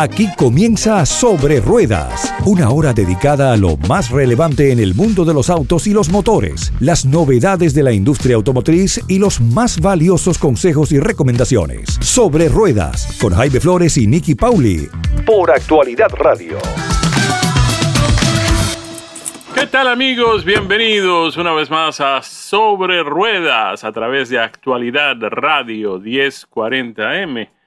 Aquí comienza Sobre Ruedas, una hora dedicada a lo más relevante en el mundo de los autos y los motores, las novedades de la industria automotriz y los más valiosos consejos y recomendaciones. Sobre Ruedas, con Jaime Flores y Nicky Pauli, por Actualidad Radio. ¿Qué tal amigos? Bienvenidos una vez más a Sobre Ruedas a través de Actualidad Radio 1040M.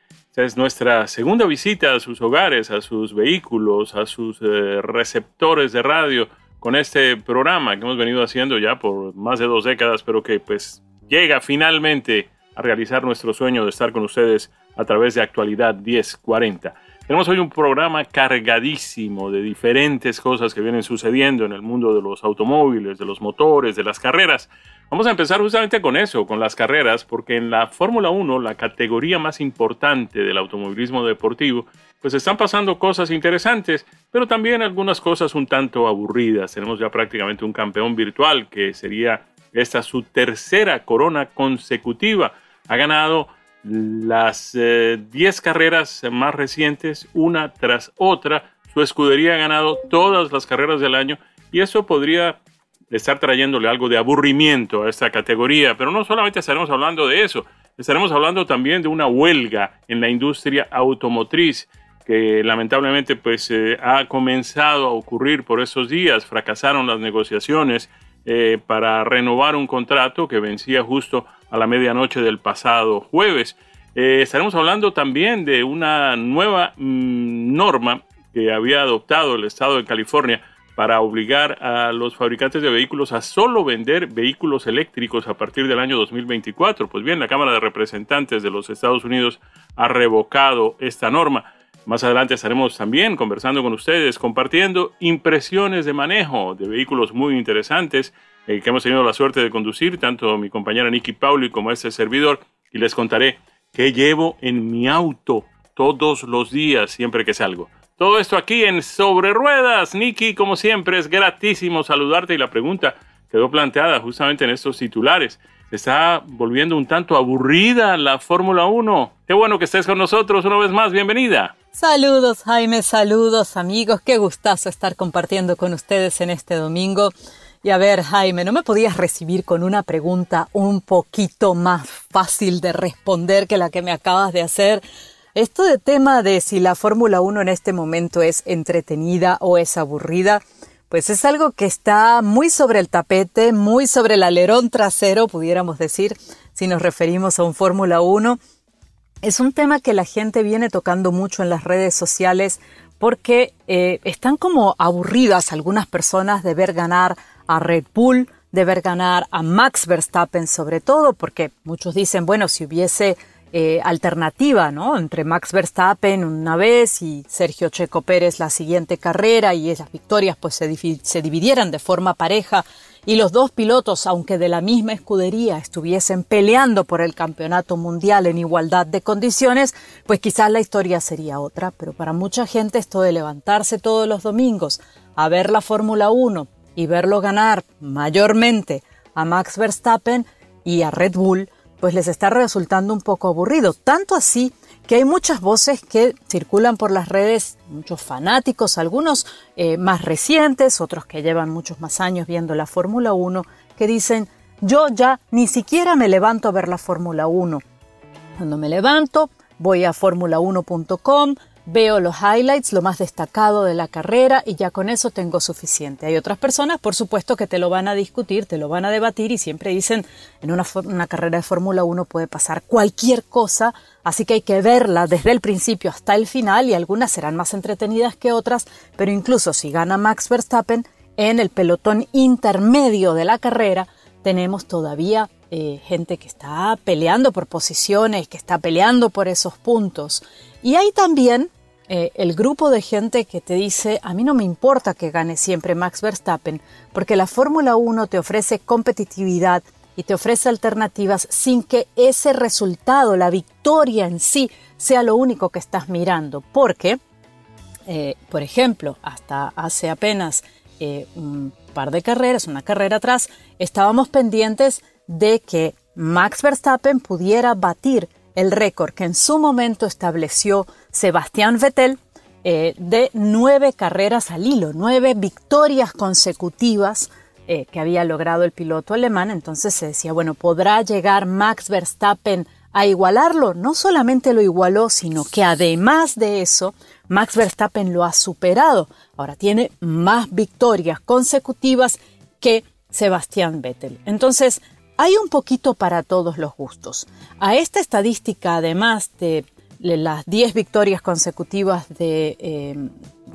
Es nuestra segunda visita a sus hogares, a sus vehículos, a sus eh, receptores de radio con este programa que hemos venido haciendo ya por más de dos décadas, pero que pues llega finalmente a realizar nuestro sueño de estar con ustedes a través de Actualidad 1040. Tenemos hoy un programa cargadísimo de diferentes cosas que vienen sucediendo en el mundo de los automóviles, de los motores, de las carreras. Vamos a empezar justamente con eso, con las carreras, porque en la Fórmula 1, la categoría más importante del automovilismo deportivo, pues están pasando cosas interesantes, pero también algunas cosas un tanto aburridas. Tenemos ya prácticamente un campeón virtual que sería esta su tercera corona consecutiva. Ha ganado las 10 eh, carreras más recientes, una tras otra. Su escudería ha ganado todas las carreras del año y eso podría estar trayéndole algo de aburrimiento a esta categoría. Pero no solamente estaremos hablando de eso, estaremos hablando también de una huelga en la industria automotriz que lamentablemente pues eh, ha comenzado a ocurrir por esos días. Fracasaron las negociaciones eh, para renovar un contrato que vencía justo a la medianoche del pasado jueves. Eh, estaremos hablando también de una nueva mm, norma que había adoptado el estado de California para obligar a los fabricantes de vehículos a solo vender vehículos eléctricos a partir del año 2024. Pues bien, la Cámara de Representantes de los Estados Unidos ha revocado esta norma. Más adelante estaremos también conversando con ustedes, compartiendo impresiones de manejo de vehículos muy interesantes eh, que hemos tenido la suerte de conducir, tanto mi compañera Nikki Pauli como este servidor, y les contaré qué llevo en mi auto todos los días siempre que salgo. Todo esto aquí en Sobre Ruedas. Nicky, como siempre, es gratísimo saludarte y la pregunta quedó planteada justamente en estos titulares. Se está volviendo un tanto aburrida la Fórmula 1. Qué bueno que estés con nosotros una vez más. Bienvenida. Saludos, Jaime. Saludos, amigos. Qué gustazo estar compartiendo con ustedes en este domingo. Y a ver, Jaime, ¿no me podías recibir con una pregunta un poquito más fácil de responder que la que me acabas de hacer? Esto de tema de si la Fórmula 1 en este momento es entretenida o es aburrida, pues es algo que está muy sobre el tapete, muy sobre el alerón trasero, pudiéramos decir, si nos referimos a un Fórmula 1. Es un tema que la gente viene tocando mucho en las redes sociales porque eh, están como aburridas algunas personas de ver ganar a Red Bull, de ver ganar a Max Verstappen sobre todo, porque muchos dicen, bueno, si hubiese eh, alternativa, ¿no? Entre Max Verstappen una vez y Sergio Checo Pérez la siguiente carrera y esas victorias pues se, se dividieran de forma pareja y los dos pilotos, aunque de la misma escudería, estuviesen peleando por el campeonato mundial en igualdad de condiciones, pues quizás la historia sería otra. Pero para mucha gente esto de levantarse todos los domingos a ver la Fórmula 1 y verlo ganar mayormente a Max Verstappen y a Red Bull, pues les está resultando un poco aburrido. Tanto así que hay muchas voces que circulan por las redes, muchos fanáticos, algunos eh, más recientes, otros que llevan muchos más años viendo la Fórmula 1, que dicen, yo ya ni siquiera me levanto a ver la Fórmula 1. Cuando me levanto, voy a formula1.com, Veo los highlights, lo más destacado de la carrera y ya con eso tengo suficiente. Hay otras personas, por supuesto, que te lo van a discutir, te lo van a debatir y siempre dicen, en una, una carrera de Fórmula 1 puede pasar cualquier cosa, así que hay que verla desde el principio hasta el final y algunas serán más entretenidas que otras, pero incluso si gana Max Verstappen, en el pelotón intermedio de la carrera tenemos todavía eh, gente que está peleando por posiciones, que está peleando por esos puntos. Y hay también eh, el grupo de gente que te dice, a mí no me importa que gane siempre Max Verstappen, porque la Fórmula 1 te ofrece competitividad y te ofrece alternativas sin que ese resultado, la victoria en sí, sea lo único que estás mirando. Porque, eh, por ejemplo, hasta hace apenas un par de carreras, una carrera atrás, estábamos pendientes de que Max Verstappen pudiera batir el récord que en su momento estableció Sebastián Vettel eh, de nueve carreras al hilo, nueve victorias consecutivas eh, que había logrado el piloto alemán. Entonces se decía, bueno, ¿podrá llegar Max Verstappen a igualarlo? No solamente lo igualó, sino que además de eso, Max Verstappen lo ha superado. Ahora tiene más victorias consecutivas que Sebastián Vettel. Entonces, hay un poquito para todos los gustos. A esta estadística, además de las 10 victorias consecutivas eh,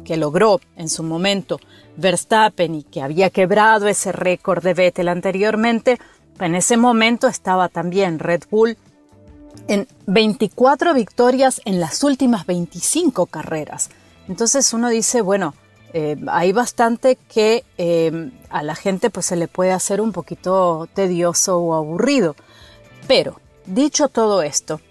que logró en su momento Verstappen y que había quebrado ese récord de Vettel anteriormente, en ese momento estaba también Red Bull en 24 victorias en las últimas 25 carreras. Entonces uno dice, bueno, eh, hay bastante que eh, a la gente pues se le puede hacer un poquito tedioso o aburrido. Pero, dicho todo esto,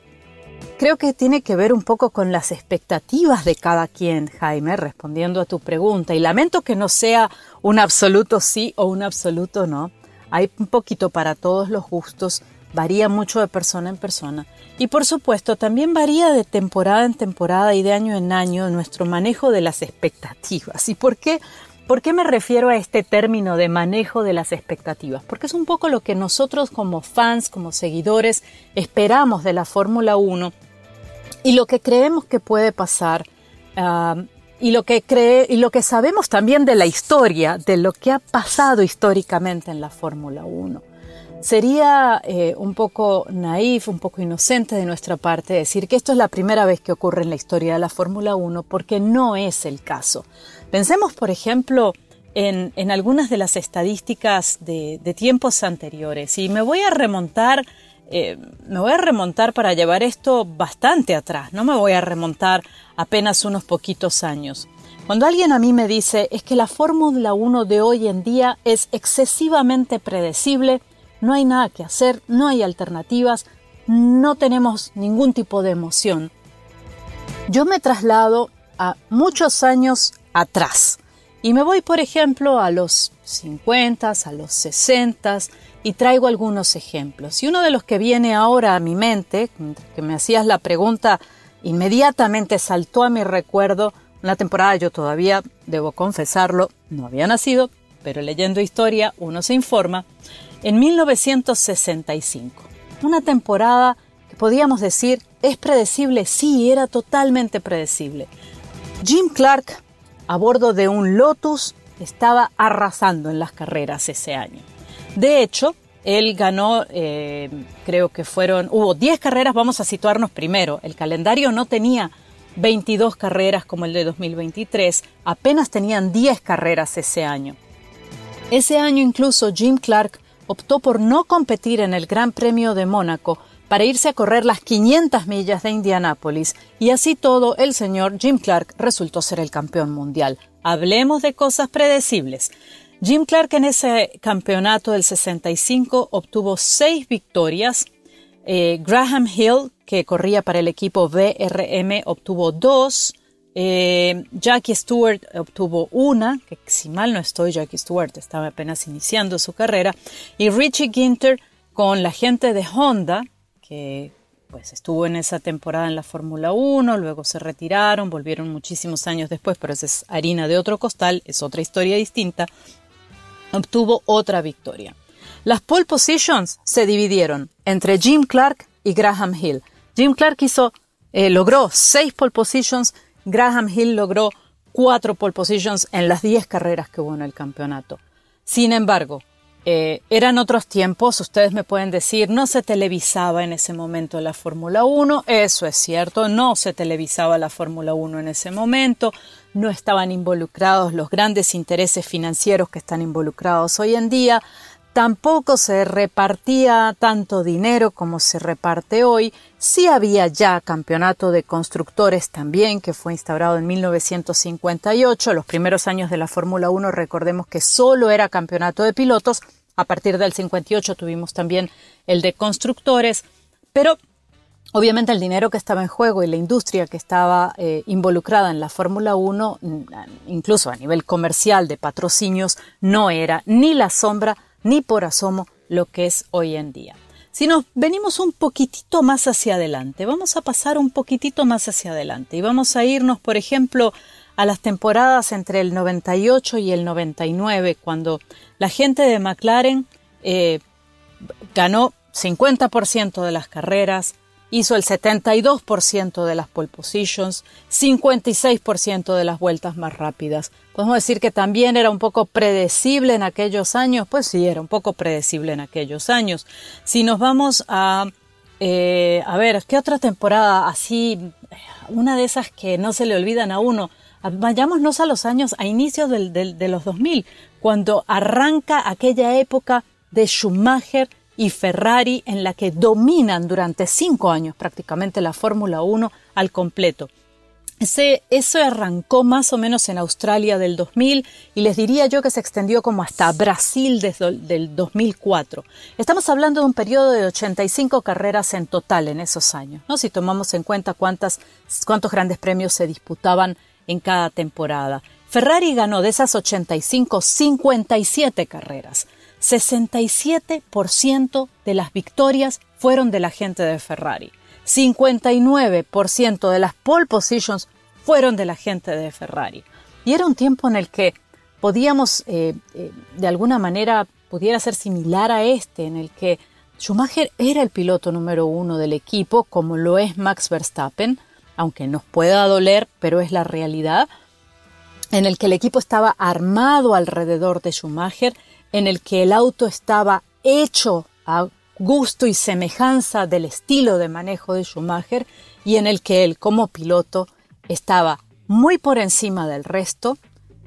creo que tiene que ver un poco con las expectativas de cada quien, Jaime, respondiendo a tu pregunta. Y lamento que no sea un absoluto sí o un absoluto no. Hay un poquito para todos los gustos, varía mucho de persona en persona. Y por supuesto, también varía de temporada en temporada y de año en año nuestro manejo de las expectativas. ¿Y por qué? ¿Por qué me refiero a este término de manejo de las expectativas? Porque es un poco lo que nosotros como fans, como seguidores, esperamos de la Fórmula 1 y lo que creemos que puede pasar ah, y, lo que cree, y lo que sabemos también de la historia, de lo que ha pasado históricamente en la Fórmula 1. Sería eh, un poco naif, un poco inocente de nuestra parte decir que esto es la primera vez que ocurre en la historia de la Fórmula 1 porque no es el caso. Pensemos, por ejemplo, en, algunas de las estadísticas de, tiempos anteriores y me voy a remontar eh, me voy a remontar para llevar esto bastante atrás, no me voy a remontar apenas unos poquitos años. Cuando alguien a mí me dice es que la Fórmula 1 de hoy en día es excesivamente predecible, no hay nada que hacer, no hay alternativas, no tenemos ningún tipo de emoción. Yo me traslado a muchos años atrás y me voy, por ejemplo, a los 50, a los 60 y traigo algunos ejemplos. Y uno de los que viene ahora a mi mente, que me hacías la pregunta, inmediatamente saltó a mi recuerdo una temporada, yo todavía, debo confesarlo, no había nacido, pero leyendo historia uno se informa, en 1965. Una temporada que podíamos decir es predecible, sí, era totalmente predecible. Jim Clark, a bordo de un Lotus, estaba arrasando en las carreras ese año. De hecho, él ganó, eh, creo que fueron, hubo 10 carreras, vamos a situarnos primero. El calendario no tenía 22 carreras como el de 2023, apenas tenían 10 carreras ese año. Ese año incluso Jim Clark optó por no competir en el Gran Premio de Mónaco para irse a correr las 500 millas de Indianápolis y así todo el señor Jim Clark resultó ser el campeón mundial. Hablemos de cosas predecibles. Jim Clark en ese campeonato del 65 obtuvo seis victorias. Eh, Graham Hill, que corría para el equipo BRM, obtuvo dos. Eh, Jackie Stewart obtuvo una, que si mal no estoy, Jackie Stewart estaba apenas iniciando su carrera, y Richie Ginter con la gente de Honda, que pues estuvo en esa temporada en la Fórmula 1, luego se retiraron, volvieron muchísimos años después, pero esa es harina de otro costal, es otra historia distinta, obtuvo otra victoria. Las pole positions se dividieron entre Jim Clark y Graham Hill. Jim Clark hizo, eh, logró seis pole positions, Graham Hill logró cuatro pole positions en las diez carreras que hubo en el campeonato. Sin embargo, eh, eran otros tiempos, ustedes me pueden decir, no se televisaba en ese momento la Fórmula 1, eso es cierto, no se televisaba la Fórmula 1 en ese momento, no estaban involucrados los grandes intereses financieros que están involucrados hoy en día, Tampoco se repartía tanto dinero como se reparte hoy. Sí había ya campeonato de constructores también, que fue instaurado en 1958. Los primeros años de la Fórmula 1, recordemos que solo era campeonato de pilotos. A partir del 58 tuvimos también el de constructores. Pero Obviamente el dinero que estaba en juego y la industria que estaba eh, involucrada en la Fórmula 1, incluso a nivel comercial de patrocinios, no era ni la sombra ni por asomo lo que es hoy en día. Si nos venimos un poquitito más hacia adelante, vamos a pasar un poquitito más hacia adelante y vamos a irnos, por ejemplo, a las temporadas entre el 98 y el 99, cuando la gente de McLaren eh, ganó 50% de las carreras, hizo el 72% de las pole positions, 56% de las vueltas más rápidas. Podemos decir que también era un poco predecible en aquellos años, pues sí, era un poco predecible en aquellos años. Si nos vamos a, eh, a ver, ¿qué otra temporada así, una de esas que no se le olvidan a uno? Vayámonos a los años, a inicios del, de los 2000, cuando arranca aquella época de Schumacher y Ferrari en la que dominan durante cinco años prácticamente la Fórmula 1 al completo. Ese, eso arrancó más o menos en Australia del 2000 y les diría yo que se extendió como hasta Brasil desde el 2004. Estamos hablando de un periodo de 85 carreras en total en esos años, ¿no? si tomamos en cuenta cuántas, cuántos grandes premios se disputaban en cada temporada. Ferrari ganó de esas 85 57 carreras. 67% de las victorias fueron de la gente de Ferrari. 59% de las pole positions fueron de la gente de Ferrari. Y era un tiempo en el que podíamos, eh, eh, de alguna manera, pudiera ser similar a este, en el que Schumacher era el piloto número uno del equipo, como lo es Max Verstappen, aunque nos pueda doler, pero es la realidad, en el que el equipo estaba armado alrededor de Schumacher en el que el auto estaba hecho a gusto y semejanza del estilo de manejo de Schumacher y en el que él como piloto estaba muy por encima del resto,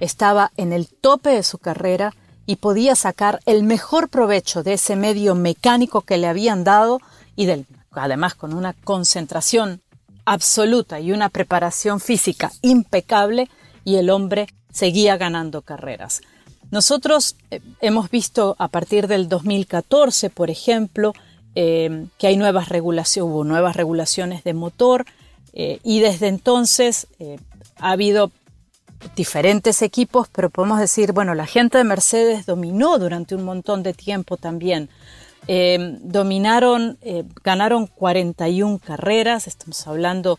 estaba en el tope de su carrera y podía sacar el mejor provecho de ese medio mecánico que le habían dado y del, además con una concentración absoluta y una preparación física impecable y el hombre seguía ganando carreras. Nosotros eh, hemos visto a partir del 2014, por ejemplo, eh, que hay nuevas regulaciones, hubo nuevas regulaciones de motor eh, y desde entonces ha habido diferentes equipos, pero podemos decir, bueno, la gente de Mercedes dominó durante un montón de tiempo también. dominaron, ganaron 41 carreras, estamos hablando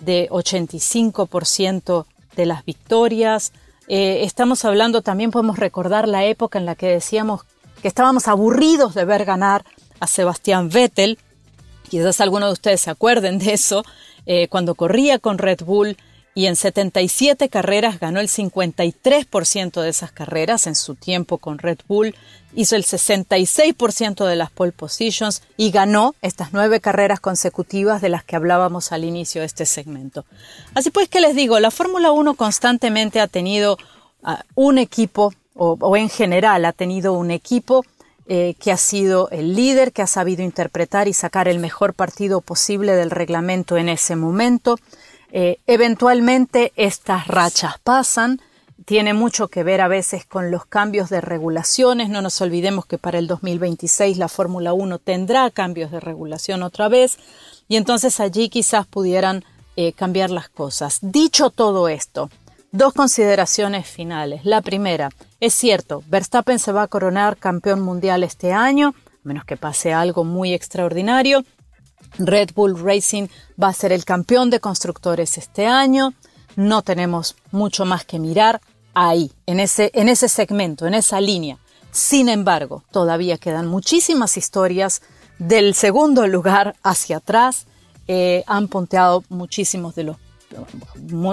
de 85% de las victorias, eh, estamos hablando, también podemos recordar la época en la que decíamos que estábamos aburridos de ver ganar a Sebastián Vettel. Quizás algunos de ustedes se acuerden de eso, eh, cuando corría con Red Bull y en 77 carreras ganó el 53% de esas carreras en su tiempo con Red Bull, hizo el 66% de las pole positions y ganó estas nueve carreras consecutivas de las que hablábamos al inicio de este segmento. Así pues que les digo, la Fórmula 1 constantemente ha tenido ah, un equipo, o, en general ha tenido un equipo eh, que ha sido el líder, que ha sabido interpretar y sacar el mejor partido posible del reglamento en ese momento. Eh, eventualmente estas rachas pasan, tiene mucho que ver a veces con los cambios de regulaciones. No nos olvidemos que para el 2026 la Fórmula 1 tendrá cambios de regulación otra vez y entonces allí quizás pudieran eh, cambiar las cosas. Dicho todo esto, dos consideraciones finales. La primera, es cierto, Verstappen se va a coronar campeón mundial este año, a menos que pase algo muy extraordinario. Red Bull Racing va a ser el campeón de constructores este año. No tenemos mucho más que mirar ahí, en ese, en ese segmento, en esa línea. Sin embargo, todavía quedan muchísimas historias del segundo lugar hacia atrás. Eh, han punteado muchísimos de los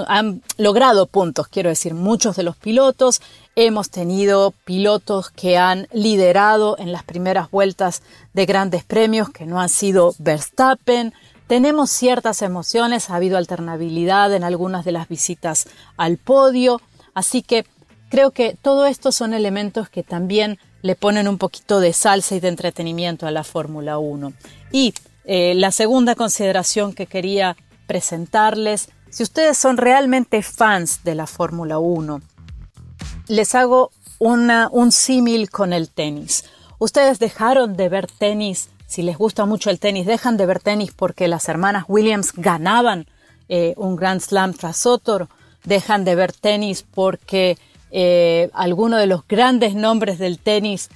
han logrado puntos, quiero decir, muchos de los pilotos. Hemos tenido pilotos que han liderado en las primeras vueltas de grandes premios, que no han sido Verstappen. Tenemos ciertas emociones, ha habido alternabilidad en algunas de las visitas al podio, así que creo que todo esto son elementos que también le ponen un poquito de salsa y de entretenimiento a la Fórmula 1. Y eh, la segunda consideración que quería presentarles si ustedes son realmente fans de la Fórmula 1, les hago un símil con el tenis. Ustedes dejaron de ver tenis, si les gusta mucho el tenis, dejan de ver tenis porque las hermanas Williams ganaban eh, un Grand Slam tras otro, dejan de ver tenis porque eh, alguno de los grandes nombres del tenis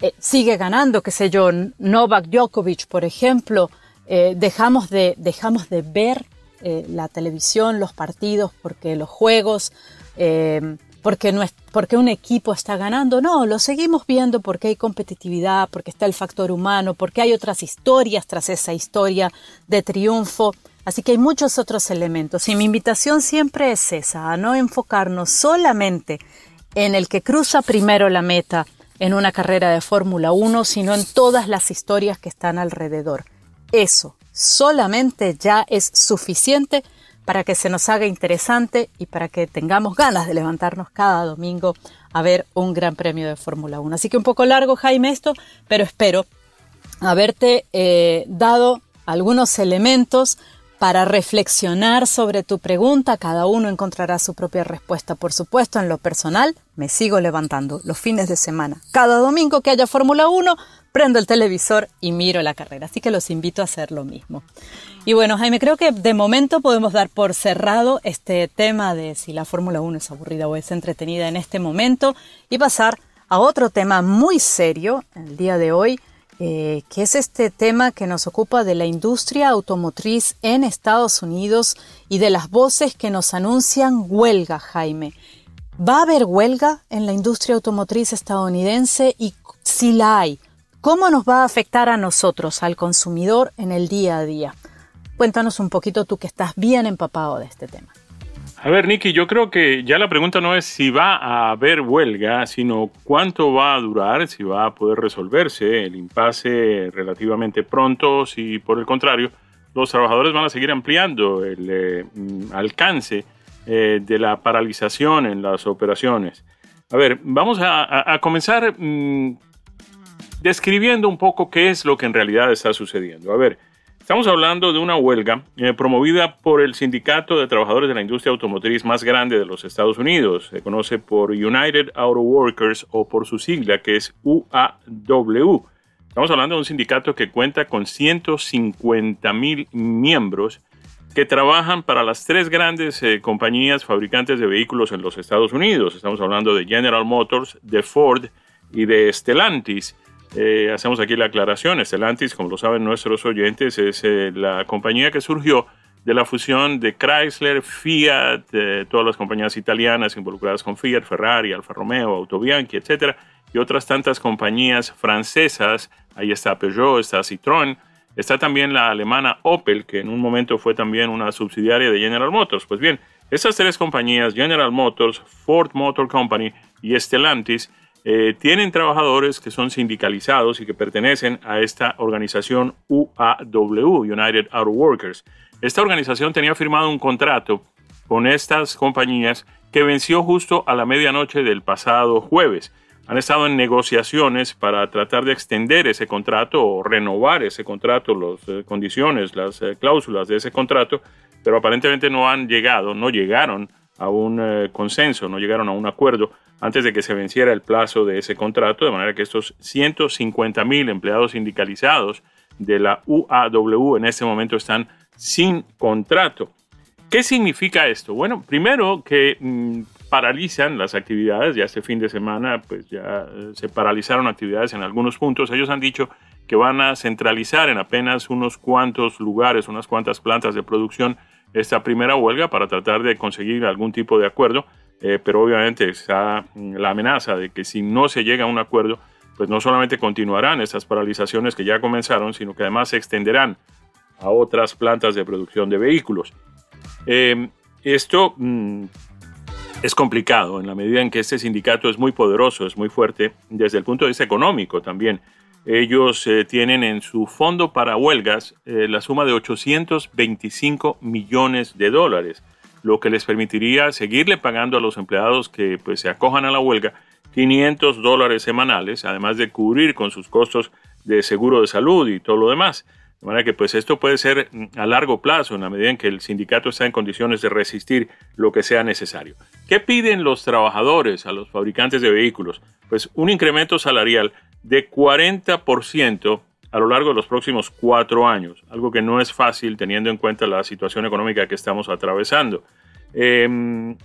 eh, sigue ganando, qué sé yo, Novak Djokovic, por ejemplo, eh, dejamos, de, dejamos de ver la televisión, los partidos, porque los juegos, porque, no es, porque un equipo está ganando. No, lo seguimos viendo porque hay competitividad, porque está el factor humano, porque hay otras historias tras esa historia de triunfo. Así que hay muchos otros elementos. Y mi invitación siempre es esa, a no enfocarnos solamente en el que cruza primero la meta en una carrera de Fórmula 1, sino en todas las historias que están alrededor. Eso solamente ya es suficiente para que se nos haga interesante y para que tengamos ganas de levantarnos cada domingo a ver un gran premio de Fórmula 1. Así que un poco largo, Jaime, esto, pero espero haberte eh, dado algunos elementos para reflexionar sobre tu pregunta. Cada uno encontrará su propia respuesta. Por supuesto, en lo personal, me sigo levantando los fines de semana. Cada domingo que haya Fórmula 1, prendo el televisor y miro la carrera. Así que los invito a hacer lo mismo. Y bueno, Jaime, creo que de momento podemos dar por cerrado este tema de si la Fórmula 1 es aburrida o es entretenida en este momento y pasar a otro tema muy serio el día de hoy eh, que es este tema que nos ocupa de la industria automotriz en Estados Unidos y de las voces que nos anuncian huelga, Jaime. ¿Va a haber huelga en la industria automotriz estadounidense? Y si la hay, ¿cómo nos va a afectar a nosotros, al consumidor, en el día a día? Cuéntanos un poquito tú que estás bien empapado de este tema. A ver, Nicky, yo creo que ya la pregunta no es si va a haber huelga, sino cuánto va a durar, si va a poder resolverse el impasse relativamente pronto, si por el contrario los trabajadores van a seguir ampliando el eh, mm, alcance eh, de la paralización en las operaciones. A ver, vamos a, comenzar mm, describiendo un poco qué es lo que en realidad está sucediendo. A ver, Estamos hablando de una huelga eh, promovida por el Sindicato de Trabajadores de la Industria Automotriz más grande de los Estados Unidos. Se conoce por United Auto Workers o por su sigla que es UAW. Estamos hablando de un sindicato que cuenta con 150 mil miembros que trabajan para las tres grandes eh, compañías fabricantes de vehículos en los Estados Unidos. Estamos hablando de General Motors, de Ford y de Stellantis. Eh, hacemos aquí la aclaración. Stellantis, como lo saben nuestros oyentes, es eh, la compañía que surgió de la fusión de Chrysler, Fiat, todas las compañías italianas involucradas con Fiat, Ferrari, Alfa Romeo, Autobianchi, etcétera, y otras tantas compañías francesas. Ahí está Peugeot, está Citroën, está también la alemana Opel, que en un momento fue también una subsidiaria de General Motors. Pues bien, esas tres compañías, General Motors, Ford Motor Company y Stellantis, eh, tienen trabajadores que son sindicalizados y que pertenecen a esta organización UAW, United Auto Workers. Esta organización tenía firmado un contrato con estas compañías que venció justo a la medianoche del pasado jueves. Han estado en negociaciones para tratar de extender ese contrato o renovar ese contrato, las eh, condiciones, las eh, cláusulas de ese contrato, pero aparentemente no han llegado, no llegaron a un consenso, no llegaron a un acuerdo antes de que se venciera el plazo de ese contrato, de manera que estos 150 mil empleados sindicalizados de la UAW en este momento están sin contrato. ¿Qué significa esto? Bueno, primero que mm, paralizan las actividades, ya este fin de semana pues ya eh, se paralizaron actividades en algunos puntos, ellos han dicho que van a centralizar en apenas unos cuantos lugares, unas cuantas plantas de producción esta primera huelga para tratar de conseguir algún tipo de acuerdo. Eh, pero obviamente está la amenaza de que si no se llega a un acuerdo, pues no solamente continuarán esas paralizaciones que ya comenzaron, sino que además se extenderán a otras plantas de producción de vehículos. Em, esto mm, es complicado en la medida en que este sindicato es muy poderoso, es muy fuerte desde el punto de vista económico también. Ellos eh, tienen en su fondo para huelgas eh, la suma de 825 millones de dólares lo que les permitiría seguirle pagando a los empleados que pues, se acojan a la huelga 500 dólares semanales, además de cubrir con sus costos de seguro de salud y todo lo demás. De manera que pues esto puede ser mm, a largo plazo, en la medida en que el sindicato está en condiciones de resistir lo que sea necesario. ¿Qué piden los trabajadores a los fabricantes de vehículos? Pues un incremento salarial de 40% a lo largo de los próximos cuatro años, algo que no es fácil teniendo en cuenta la situación económica que estamos atravesando. Em,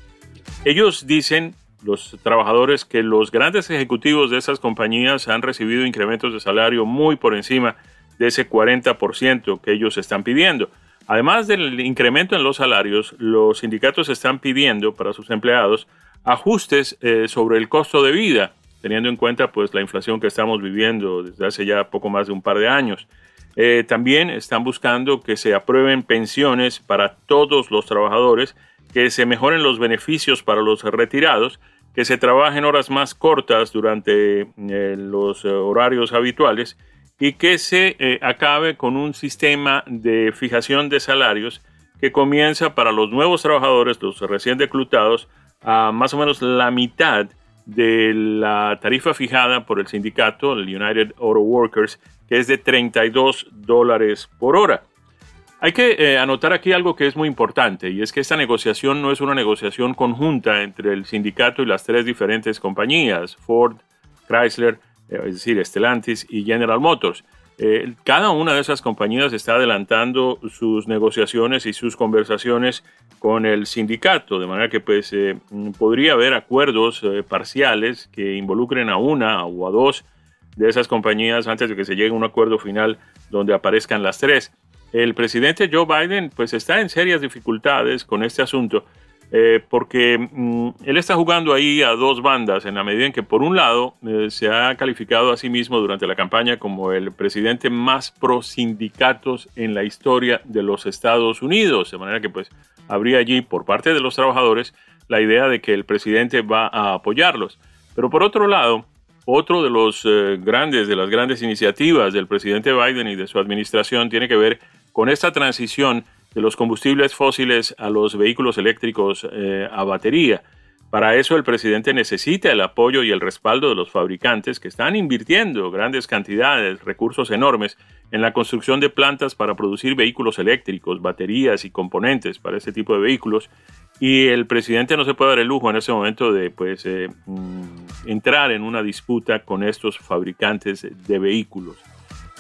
ellos dicen los trabajadores que los grandes ejecutivos de esas compañías han recibido incrementos de salario muy por encima de ese 40% que ellos están pidiendo. Además del incremento en los salarios, los sindicatos están pidiendo para sus empleados ajustes eh, sobre el costo de vida, teniendo en cuenta pues la inflación que estamos viviendo desde hace ya poco más de un par de años. Eh, también están buscando que se aprueben pensiones para todos los trabajadores, que se mejoren los beneficios para los retirados, que se trabajen horas más cortas durante eh, los horarios habituales y que se acabe con un sistema de fijación de salarios que comienza para los nuevos trabajadores, los recién reclutados, a más o menos la mitad de la tarifa fijada por el sindicato, el United Auto Workers, que es de 32 dólares por hora. Hay que eh, anotar aquí algo que es muy importante y es que esta negociación no es una negociación conjunta entre el sindicato y las tres diferentes compañías, Ford, Chrysler, eh, es decir, Stellantis y General Motors. Eh, cada una de esas compañías está adelantando sus negociaciones y sus conversaciones con el sindicato, de manera que pues, eh, podría haber acuerdos eh, parciales que involucren a una o a dos de esas compañías antes de que se llegue a un acuerdo final donde aparezcan las tres. El presidente Joe Biden pues está en serias dificultades con este asunto eh, porque mm, él está jugando ahí a dos bandas en la medida en que por un lado eh, se ha calificado a sí mismo durante la campaña como el presidente más pro sindicatos en la historia de los Estados Unidos, de manera que pues habría allí por parte de los trabajadores la idea de que el presidente va a apoyarlos. Pero por otro lado, otro de los eh, grandes, de las grandes iniciativas del presidente Biden y de su administración tiene que ver con esta transición de los combustibles fósiles a los vehículos eléctricos eh, a batería. Para eso el presidente necesita el apoyo y el respaldo de los fabricantes que están invirtiendo grandes cantidades, recursos enormes en la construcción de plantas para producir vehículos eléctricos, baterías y componentes para este tipo de vehículos. Y el presidente no se puede dar el lujo en ese momento de pues, eh, mm, entrar en una disputa con estos fabricantes de vehículos.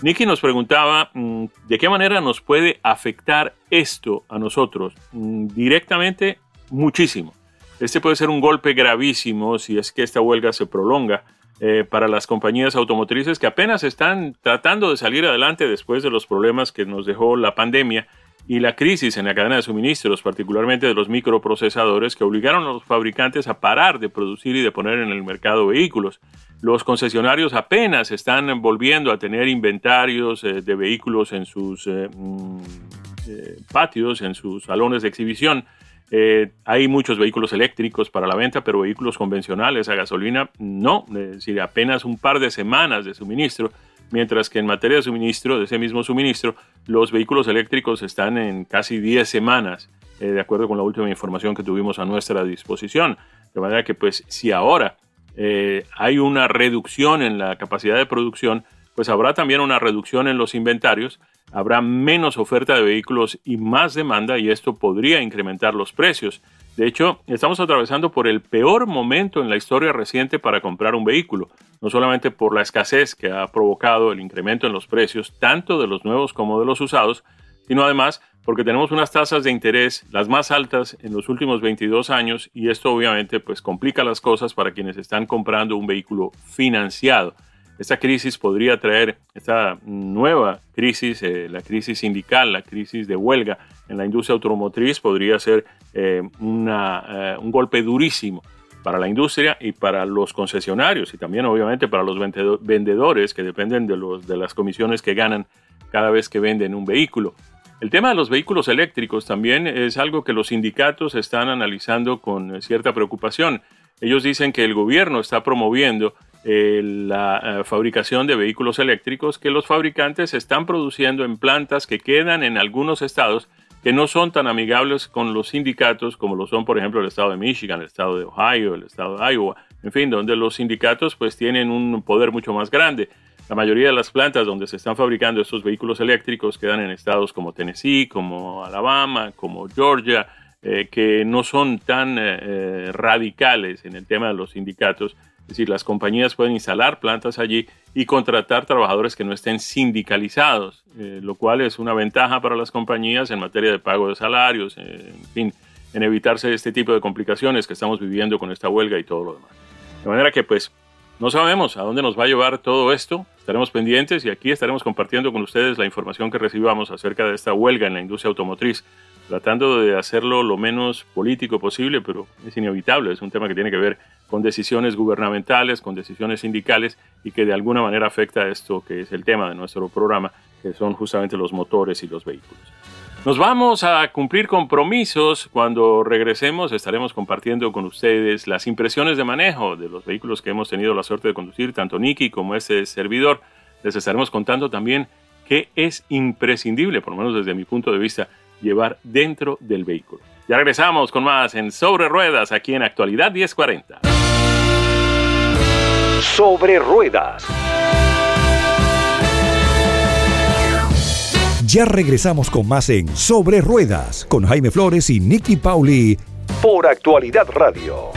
Nicky nos preguntaba mm, de qué manera nos puede afectar esto a nosotros. Mm, directamente, muchísimo. Este puede ser un golpe gravísimo si es que esta huelga se prolonga eh, para las compañías automotrices que apenas están tratando de salir adelante después de los problemas que nos dejó la pandemia y la crisis en la cadena de suministros, particularmente de los microprocesadores, que obligaron a los fabricantes a parar de producir y de poner en el mercado vehículos. Los concesionarios apenas están volviendo a tener inventarios eh, de vehículos en sus eh, mm, eh, patios, en sus salones de exhibición. hay muchos vehículos eléctricos para la venta, pero vehículos convencionales a gasolina no, es decir, apenas un par de semanas de suministro mientras que en materia de suministro, de ese mismo suministro, los vehículos eléctricos están en casi 10 semanas, eh, de acuerdo con la última información que tuvimos a nuestra disposición. De manera que, pues, si ahora eh, hay una reducción en la capacidad de producción, pues habrá también una reducción en los inventarios, habrá menos oferta de vehículos y más demanda y esto podría incrementar los precios. De hecho, estamos atravesando por el peor momento en la historia reciente para comprar un vehículo, no solamente por la escasez que ha provocado el incremento en los precios, tanto de los nuevos como de los usados, sino además porque tenemos unas tasas de interés las más altas en los últimos 22 años y esto obviamente pues complica las cosas para quienes están comprando un vehículo financiado. Esta crisis podría traer, esta nueva crisis, eh, la crisis sindical, la crisis de huelga en la industria automotriz, podría ser eh, eh, un golpe durísimo para la industria y para los concesionarios y también obviamente para los vendedores que dependen de, los, de las comisiones que ganan cada vez que venden un vehículo. El tema de los vehículos eléctricos también es algo que los sindicatos están analizando con cierta preocupación. Ellos dicen que el gobierno está promoviendo eh, la eh, fabricación de vehículos eléctricos que los fabricantes están produciendo en plantas que quedan en algunos estados que no son tan amigables con los sindicatos como lo son, por ejemplo, el estado de Michigan, el estado de Ohio, el estado de Iowa, en fin, donde los sindicatos pues tienen un poder mucho más grande. La mayoría de las plantas donde se están fabricando estos vehículos eléctricos quedan en estados como Tennessee, como Alabama, como Georgia, eh, que no son tan radicales en el tema de los sindicatos decir, las compañías pueden instalar plantas allí y contratar trabajadores que no estén sindicalizados, eh, lo cual es una ventaja para las compañías en materia de pago de salarios, eh, en fin, en evitarse este tipo de complicaciones que estamos viviendo con esta huelga y todo lo demás. De manera que pues no sabemos a dónde nos va a llevar todo esto, estaremos pendientes y aquí estaremos compartiendo con ustedes la información que recibamos acerca de esta huelga en la industria automotriz, tratando de hacerlo lo menos político posible, pero es inevitable, es un tema que tiene que ver con decisiones gubernamentales, con decisiones sindicales y que de alguna manera afecta a esto que es el tema de nuestro programa, que son justamente los motores y los vehículos. Nos vamos a cumplir compromisos. Cuando regresemos estaremos compartiendo con ustedes las impresiones de manejo de los vehículos que hemos tenido la suerte de conducir, tanto Nicky como este servidor. Les estaremos contando también qué es imprescindible, por lo menos desde mi punto de vista, llevar dentro del vehículo. Ya regresamos con más en Sobre Ruedas aquí en Actualidad 1040. Sobre Ruedas. Ya regresamos con más en Sobre Ruedas con Jaime Flores y Nicky Pauli por Actualidad Radio.